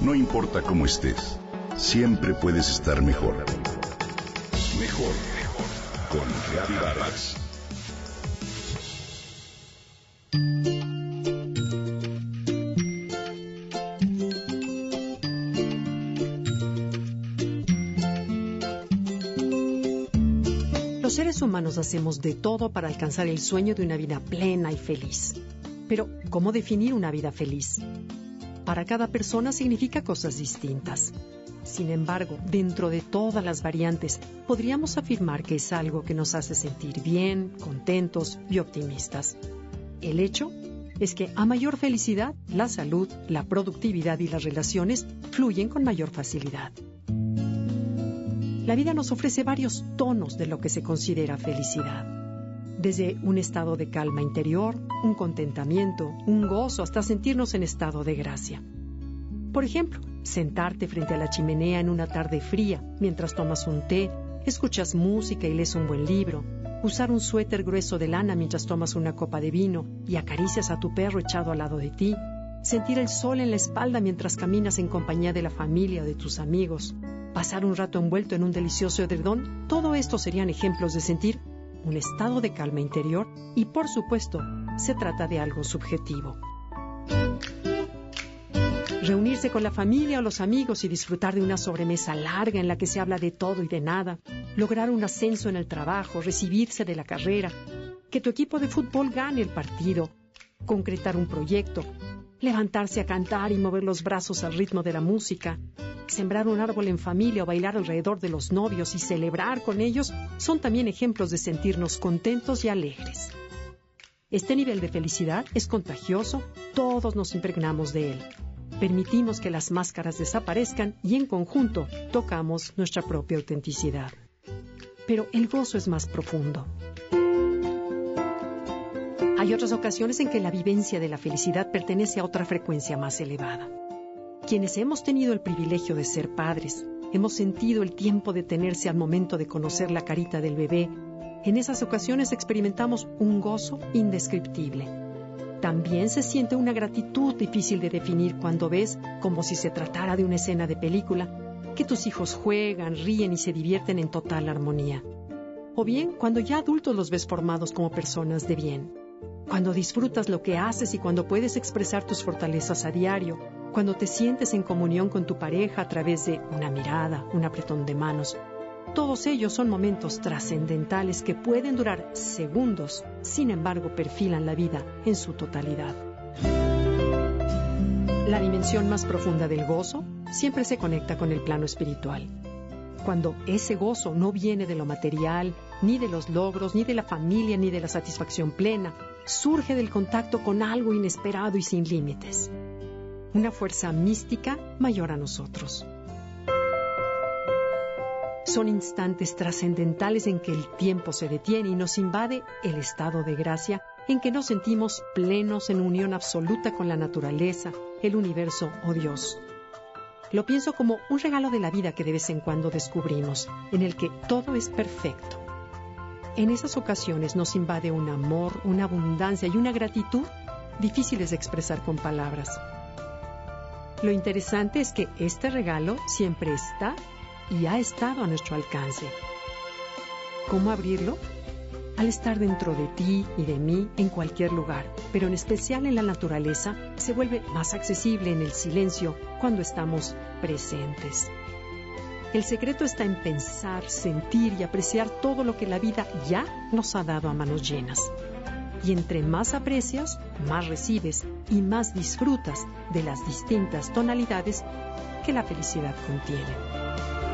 No importa cómo estés, siempre puedes estar mejor. Mejor, mejor. Con Reavivadas. Los seres humanos hacemos de todo para alcanzar el sueño de una vida plena y feliz. Pero, ¿cómo definir una vida feliz? Para cada persona significa cosas distintas. Sin embargo, dentro de todas las variantes, podríamos afirmar que es algo que nos hace sentir bien, contentos y optimistas. El hecho es que a mayor felicidad, la salud, la productividad y las relaciones fluyen con mayor facilidad. La vida nos ofrece varios tonos de lo que se considera felicidad. Desde un estado de calma interior, un contentamiento, un gozo, hasta sentirnos en estado de gracia. Por ejemplo, sentarte frente a la chimenea en una tarde fría mientras tomas un té, escuchas música y lees un buen libro, usar un suéter grueso de lana mientras tomas una copa de vino y acaricias a tu perro echado al lado de ti, sentir el sol en la espalda mientras caminas en compañía de la familia o de tus amigos, pasar un rato envuelto en un delicioso edredón, todo esto serían ejemplos de sentir un estado de calma interior y por supuesto se trata de algo subjetivo. Reunirse con la familia o los amigos y disfrutar de una sobremesa larga en la que se habla de todo y de nada, lograr un ascenso en el trabajo, recibirse de la carrera, que tu equipo de fútbol gane el partido, concretar un proyecto, levantarse a cantar y mover los brazos al ritmo de la música, sembrar un árbol en familia o bailar alrededor de los novios y celebrar con ellos son también ejemplos de sentirnos contentos y alegres. Este nivel de felicidad es contagioso, todos nos impregnamos de él. Permitimos que las máscaras desaparezcan y en conjunto tocamos nuestra propia autenticidad. Pero el gozo es más profundo. Hay otras ocasiones en que la vivencia de la felicidad pertenece a otra frecuencia más elevada. Quienes hemos tenido el privilegio de ser padres, hemos sentido el tiempo de tenerse al momento de conocer la carita del bebé, en esas ocasiones experimentamos un gozo indescriptible. También se siente una gratitud difícil de definir cuando ves, como si se tratara de una escena de película, que tus hijos juegan, ríen y se divierten en total armonía. O bien cuando ya adultos los ves formados como personas de bien. Cuando disfrutas lo que haces y cuando puedes expresar tus fortalezas a diario, cuando te sientes en comunión con tu pareja a través de una mirada, un apretón de manos. Todos ellos son momentos trascendentales que pueden durar segundos, sin embargo perfilan la vida en su totalidad. La dimensión más profunda del gozo siempre se conecta con el plano espiritual. Cuando ese gozo no viene de lo material, ni de los logros, ni de la familia, ni de la satisfacción plena, surge del contacto con algo inesperado y sin límites una fuerza mística mayor a nosotros. Son instantes trascendentales en que el tiempo se detiene y nos invade el estado de gracia en que nos sentimos plenos en unión absoluta con la naturaleza, el universo o Dios. Lo pienso como un regalo de la vida que de vez en cuando descubrimos, en el que todo es perfecto. En esas ocasiones nos invade un amor, una abundancia y una gratitud difíciles de expresar con palabras. Lo interesante es que este regalo siempre está y ha estado a nuestro alcance. ¿Cómo abrirlo? Al estar dentro de ti y de mí en cualquier lugar, pero en especial en la naturaleza, se vuelve más accesible en el silencio cuando estamos presentes. El secreto está en pensar, sentir y apreciar todo lo que la vida ya nos ha dado a manos llenas. Y entre más aprecias, más recibes y más disfrutas de las distintas tonalidades que la felicidad contiene.